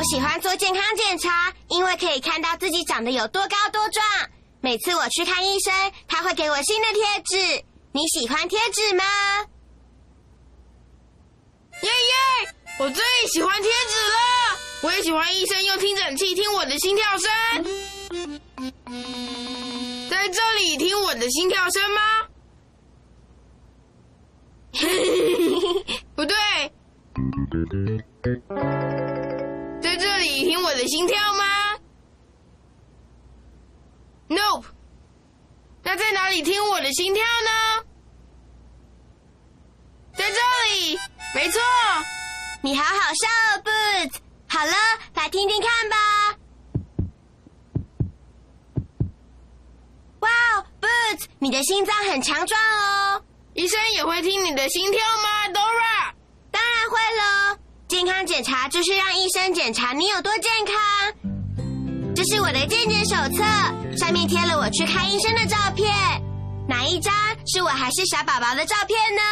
我喜欢做健康检查，因为可以看到自己长得有多高多壮。每次我去看医生，他会给我新的贴纸。你喜欢贴纸吗？耶耶！我最喜欢贴纸了。我也喜欢医生用听诊器听我的心跳声。在这里听我的心跳声吗？不对。你听我的心跳吗？Nope。那在哪里听我的心跳呢？在这里，没错。你好好笑哦，Boots。好了，来听听看吧。哇哦，Boots，你的心脏很强壮哦。医生也会听你的心跳吗，Dora？当然会了。健康检查就是让医生检查你有多健康。这是我的健检手册，上面贴了我去看医生的照片。哪一张是我还是小宝宝的照片呢？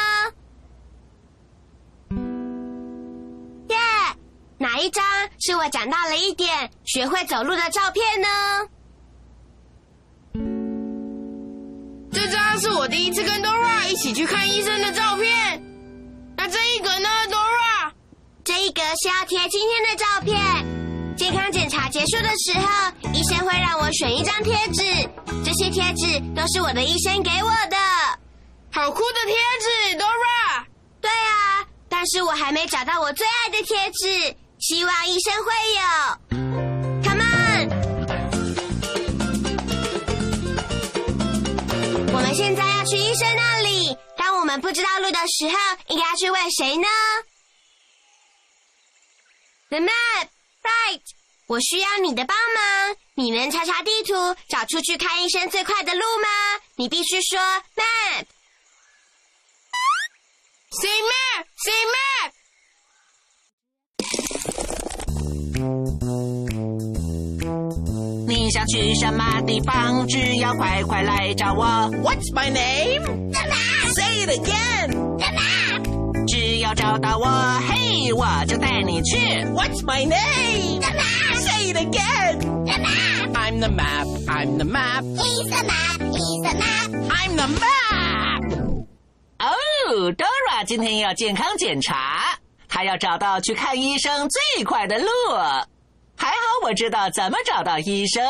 耶，哪一张是我长大了一点，学会走路的照片呢？这张是我第一次跟 Dora 一起去看医生的照片。那这一个呢这一格是要贴今天的照片。健康检查结束的时候，医生会让我选一张贴纸。这些贴纸都是我的医生给我的。好酷的贴纸，Dora。对啊，但是我还没找到我最爱的贴纸，希望医生会有。Come on，我们现在要去医生那里。当我们不知道路的时候，应该要去问谁呢？The map, right？我需要你的帮忙。你能查查地图，找出去看医生最快的路吗？你必须说 map。Say map, say map。你想去什么地方？只要快快来找我。What's my name? Say it again. 要找到我，嘿，我就带你去。What's my name? The map. Say it again. The map. I'm the map. I'm the map. He's the map. He's the map. I'm the map. 哦，Dora 今天要健康检查，她要找到去看医生最快的路。还好我知道怎么找到医生。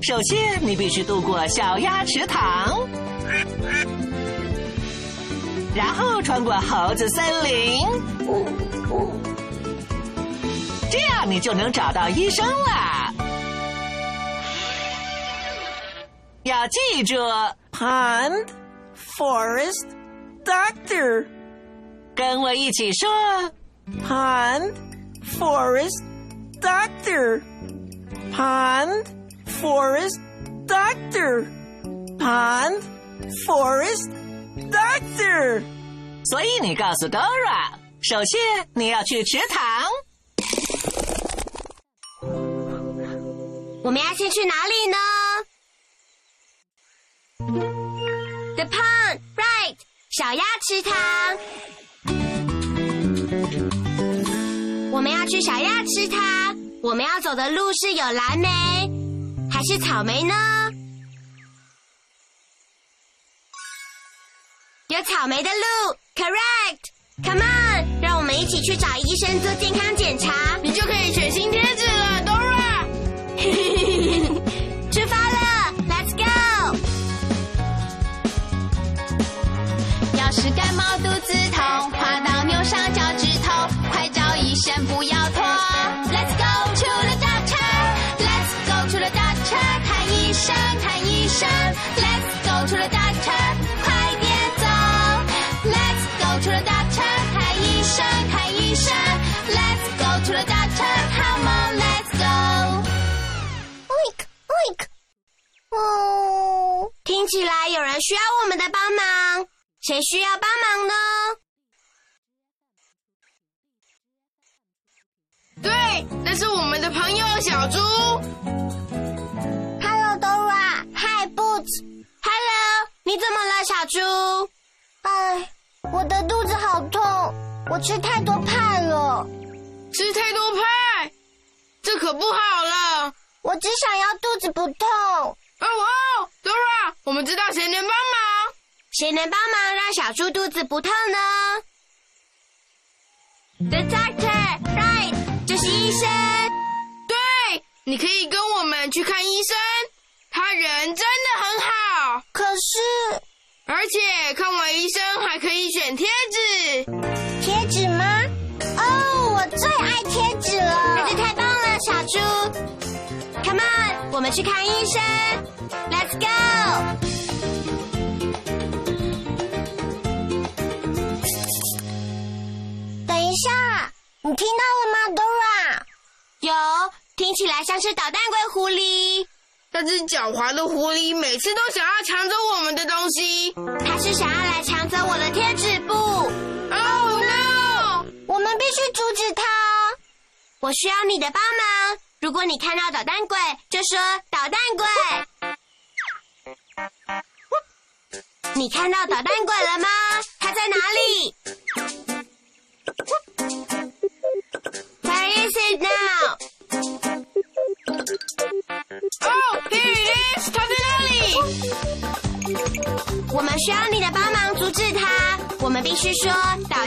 首先，你必须渡过小鸭池塘，然后穿过猴子森林，这样你就能找到医生了。要记住，Pond, forest, doctor. 跟我一起说。Pond, forest, doctor. Pond, forest, doctor. Pond, forest, doctor. 所以你告诉 Dora，首先你要去池塘，我们要先去哪里呢？The pond, right？小鸭池塘。我们要去小鸭池塘。我们要走的路是有蓝莓还是草莓呢？有草莓的路，correct。Come on，让我们们一起去找医生做健康检查。你就可以选新贴纸了，Dora。需要我们的帮忙，谁需要帮忙呢？对，那是我们的朋友小猪。Hello Dora, Hi Boots. Hello，你怎么了，小猪？哎，我的肚子好痛，我吃太多派了，吃太多派，这可不好了。我只想要肚子不痛。哦哦，Dora，我们知道谁能帮忙。谁能帮忙让小猪肚子不痛呢？The doctor, right？这是医生。对，你可以跟我们去看医生，他人真的很好，可是而且看完医生还可以选贴纸。贴纸吗？们去看医生。Let's go。等一下，你听到了吗，Dora？有，听起来像是捣蛋鬼狐狸。那只狡猾的狐狸每次都想要抢走我们的东西。它是想要来抢走我的贴纸布。Oh no！我们必须阻止它。我需要你的帮忙。如果你看到捣蛋鬼，就说捣蛋鬼。你看到捣蛋鬼了吗？他在哪里？Where is it now？哦，Here it is，他在那里。我们需要你的帮忙阻止他。我们必须说捣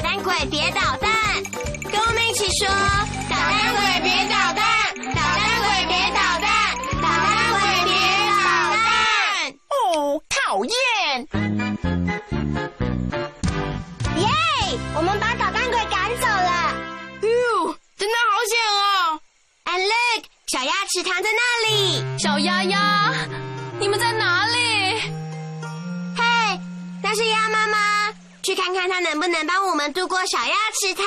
鸭池塘。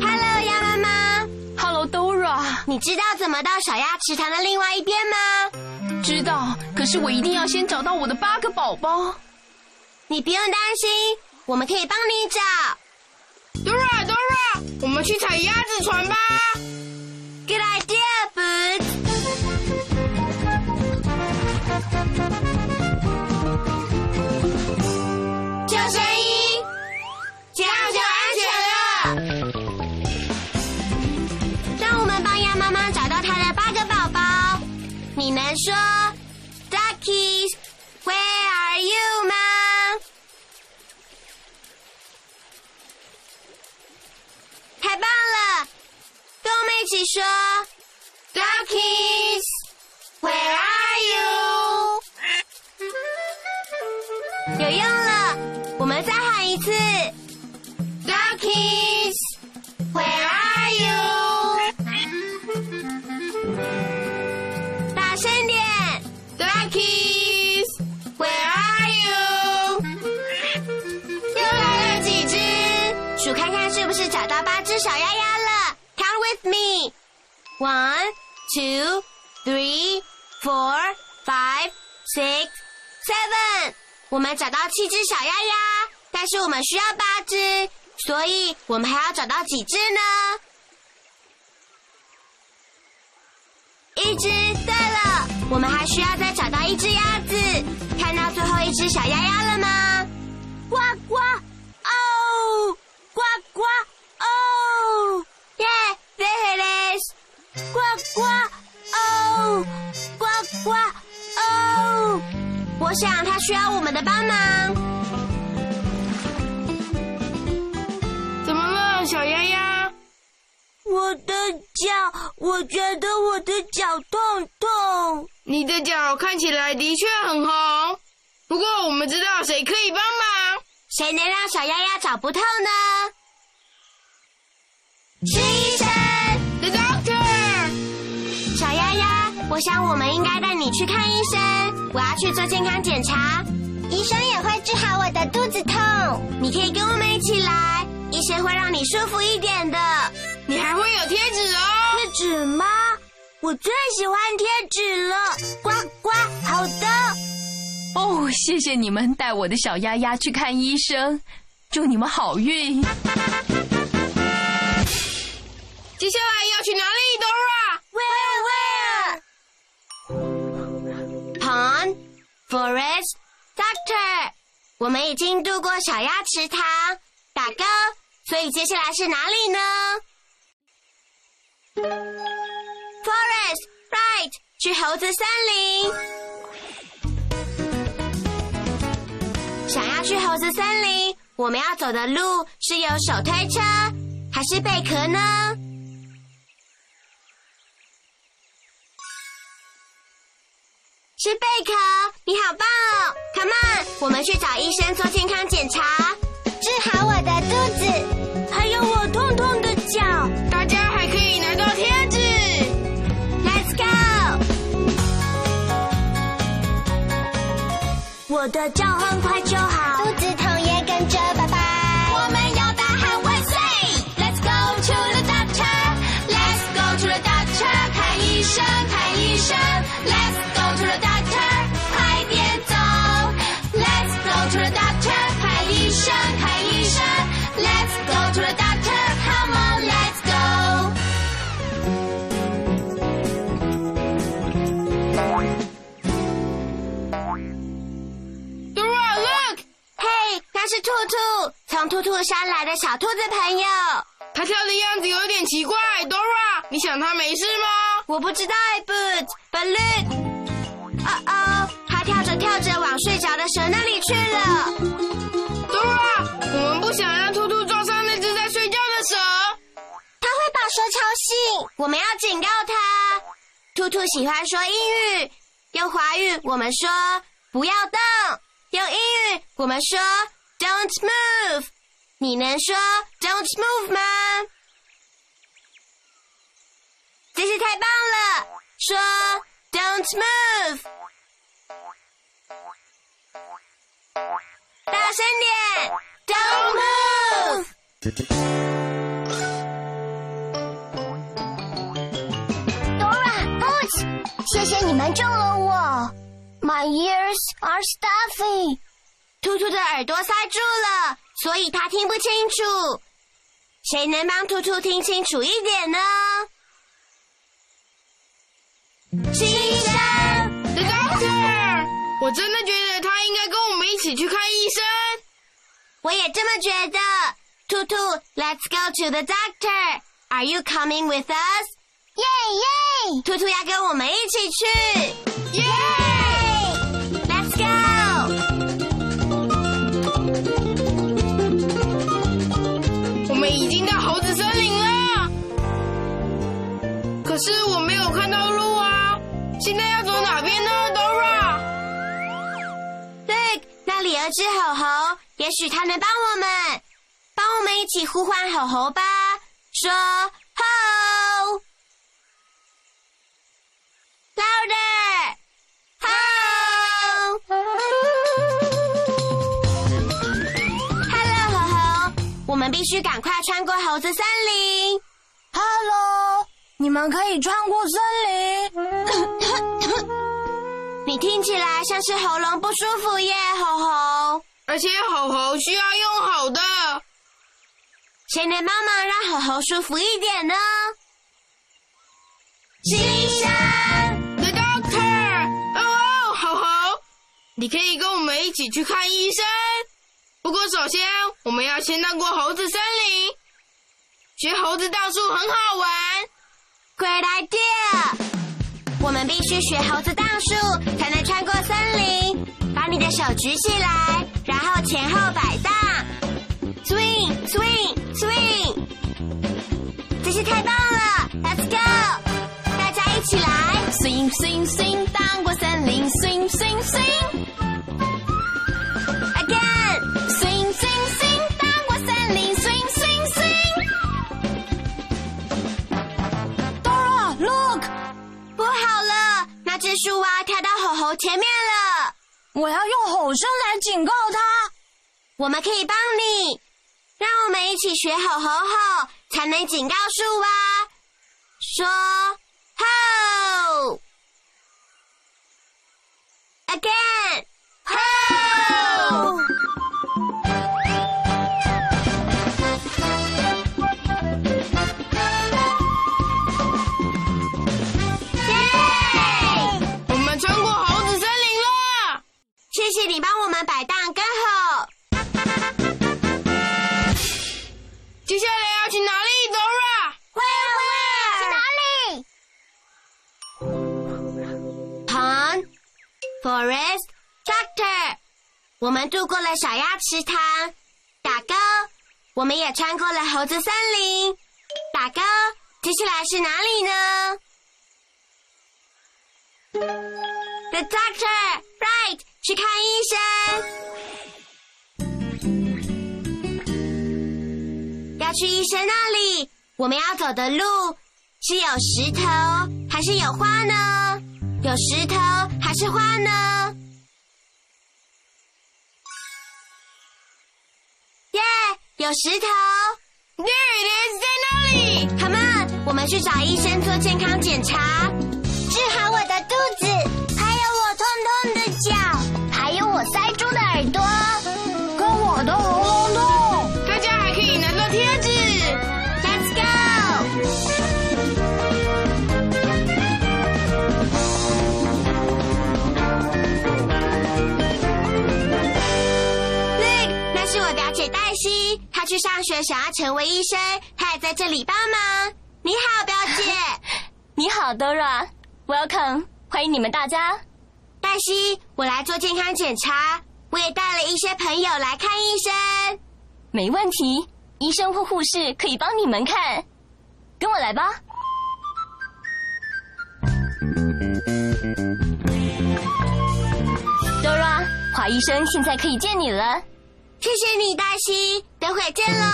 Hello，鸭妈妈，Hello Dora，你知道怎么到小鸭池塘的另外一边吗？知道，可是我一定要先找到我的八个宝宝。你不用担心，我们可以帮你找。Dora Dora，我们去踩鸭子船吧。说 “Duckies, where are you” 吗？太棒了！跟我们一起说 “Duckies, where are you”。有用了，我们再喊一次 “Duckies, 是找到八只小鸭鸭了？Count with me. One, two, three, four, five, six, seven. 我们找到七只小鸭鸭，但是我们需要八只，所以我们还要找到几只呢？一只。对了，我们还需要再找到一只鸭子。看到最后一只小鸭鸭了吗？呱呱，呱呱哦耶，再来！呱呱哦，呱呱哦，我想他需要我们的帮忙。怎么了，小丫丫？我的脚，我觉得我的脚痛痛。你的脚看起来的确很红，不过我们知道谁可以帮忙。谁能让小丫丫找不透呢？是医生。The doctor，小丫丫，我想我们应该带你去看医生。我要去做健康检查，医生也会治好我的肚子痛。你可以跟我们一起来，医生会让你舒服一点的。你还会有贴纸哦。贴纸吗？我最喜欢贴纸了。呱呱，好的。哦，谢谢你们带我的小丫丫去看医生，祝你们好运。接下来要去哪里，Dora？Where where? Pond, forest, doctor。我们已经渡过小鸭池塘，打勾。所以接下来是哪里呢？Forest, right，去猴子森林。去猴子森林，我们要走的路是有手推车还是贝壳呢？是贝壳，你好棒哦！Come on，我们去找医生做健康检查，治好我的肚子，我的脚很快就好，肚子痛也跟着是兔兔，从兔兔山来的小兔子朋友。他跳的样子有点奇怪。Dora，你想他没事吗？我不知道哎，But look，哦哦，他跳着跳着往睡着的蛇那里去了。Dora，我们不想让兔兔撞上那只在睡觉的蛇。他会把蛇吵醒，我们要警告他。兔兔喜欢说英语，用华语我们说不要动，用英语我们说 Don't move。你能说 Don't move 吗？真是太棒了！说 Don't move，大声点，Don't move。Dora, Boots，谢谢你们救了我。My ears are stuffy。 兔兔的耳朵塞住了，所以它听不清楚。谁能帮兔兔听清楚一点呢？是医生。The doctor，我真的觉得他应该跟我们一起去看医生。我也这么觉得。兔兔，Let's go to the doctor. Are you coming with us? 耶耶！兔兔要跟我们一起去。耶已经到猴子森林了，可是我没有看到路啊！现在要走哪边呢，Dora？对那里有只猴猴，也许它能帮我们。帮我们一起呼唤猴猴吧，说吼！老人们必须赶快穿过猴子森林。Hello，你们可以穿过森林。你听起来像是喉咙不舒服耶，猴猴。而且猴猴需要用好的。谁能帮忙让猴猴舒服一点呢？是医生。The doctor，哦，猴猴，你可以跟我们一起去看医生。不过首先我们要先荡过猴子森林，学猴子荡树很好玩。Great idea！我们必须学猴子荡树，才能穿过森林。把你的手举起来，然后前后摆荡，swing swing swing，真是太棒了，Let's go！大家一！起来。swing swing swing，荡过森林，swing swing swing。这只树蛙跳到吼吼前面了。我要用吼声来警告它。我们可以帮你，让我们一起学吼吼吼，才能警告树蛙。说吼，again，吼。你帮我们摆荡更好。接下来要去哪里，Dora？会会。去哪里？Pond, forest, tractor。我们渡过了小鸭池塘，打勾。我们也穿过了猴子森林，打勾。接下来是哪里呢？The doctor, right，去看医生。要去医生那里，我们要走的路是有石头还是有花呢？有石头还是花呢？耶、有石头 There it is，在那里。！Come on，我们去找医生做健康检查，去上学，想要成为医生，他也在这里帮忙。你好，表姐。你好，Dora，Welcome，欢迎你们大家。黛西，我来做健康检查，我也带了一些朋友来看医生。没问题，医生或护士可以帮你们看。跟我来吧。Dora，华医生现在可以见你了。谢谢你，大西，等会见喽。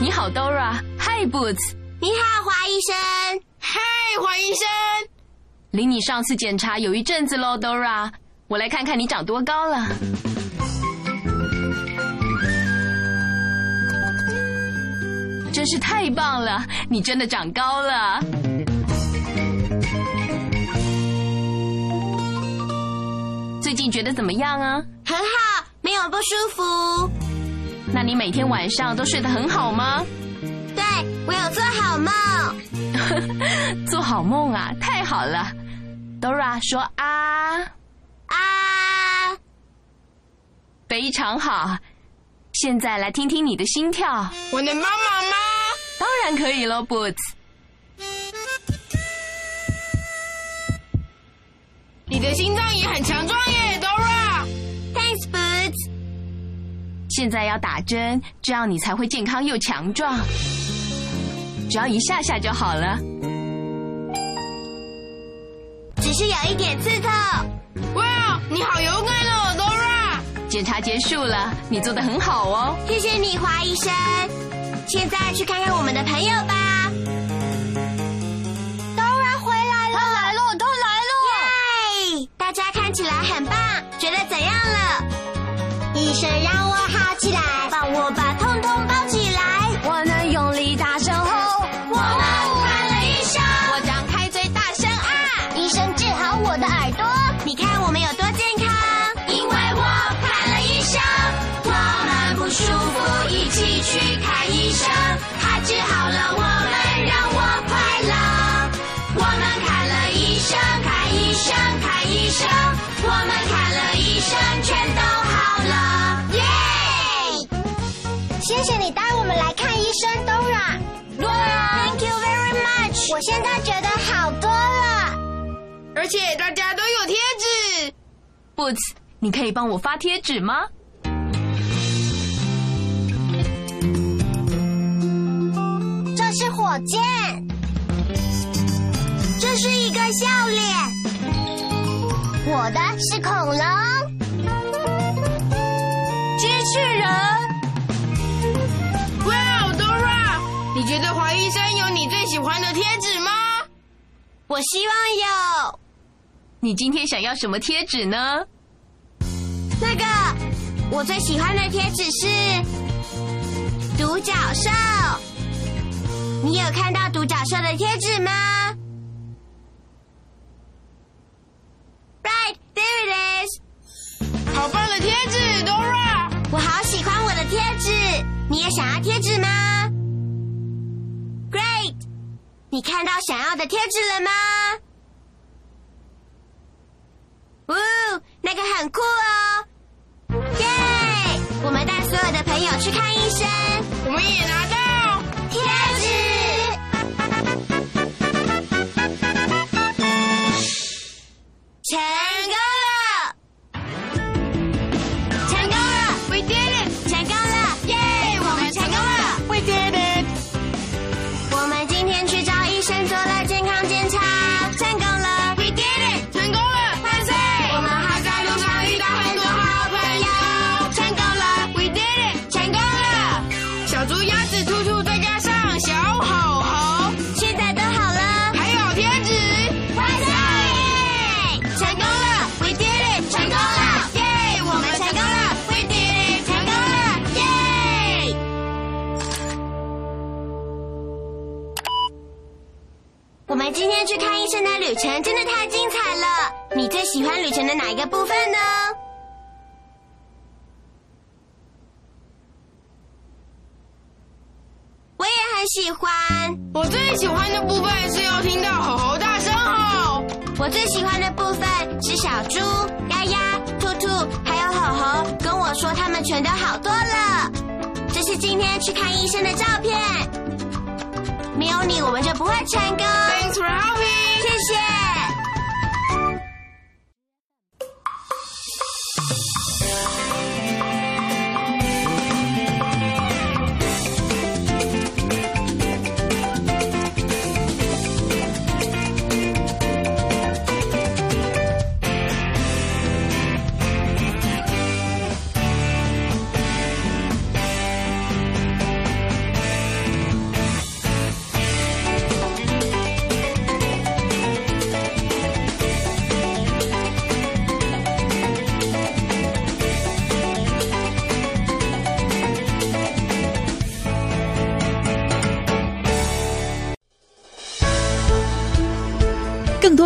你好，Dora，Hi Boots，你好，华医生。嗨，华医生。离你上次检查有一阵子喽，Dora，我来看看你长多高了。真是太棒了，你真的长高了。最近觉得怎么样啊？很好，没有不舒服。那你每天晚上都睡得很好吗？对我有做好梦。做好梦啊，太好了。Dora 说啊，啊，非常好。现在来听听你的心跳，我能帮忙吗？当然可以喽，Boots。你的心脏也很强壮耶，Dora。Thanks, Boots。现在要打针，这样你才会健康又强壮。只要一下下就好了。只是有一点刺痛。哇，你好勇敢哦，Dora。检查结束了，你做的很好哦。谢谢你，华医生。现在去看看我们的朋友吧。我现在觉得好多了。而且大家都有贴纸。Boots，你可以帮我发贴纸吗？这是火箭，这是一个笑脸。我的是恐龙，机器人。哇，Dora，你觉得黄医生有喜欢的贴纸吗？我希望有你今天想要什么贴纸呢？那个。我最喜欢的贴纸是独角兽。你有看到独角兽的贴纸吗？Right there it is。好棒的贴纸，Dora。我好喜欢我的贴纸，你也想要贴纸吗。你看到想要的贴纸了吗？哦，那个很酷哦。耶！我们带所有的朋友去看医生，我们也拿到今天去看医生的旅程真的太精彩了。你最喜欢旅程的哪一个部分呢？我也很喜欢。我最喜欢的部分是要听到吼吼大声吼。我最喜欢的部分是小猪、丫丫、兔兔还有吼吼跟我说他们全都好多了。这是今天去看医生的照片。没有你，我们就不会成功。Thanks for helping。谢谢。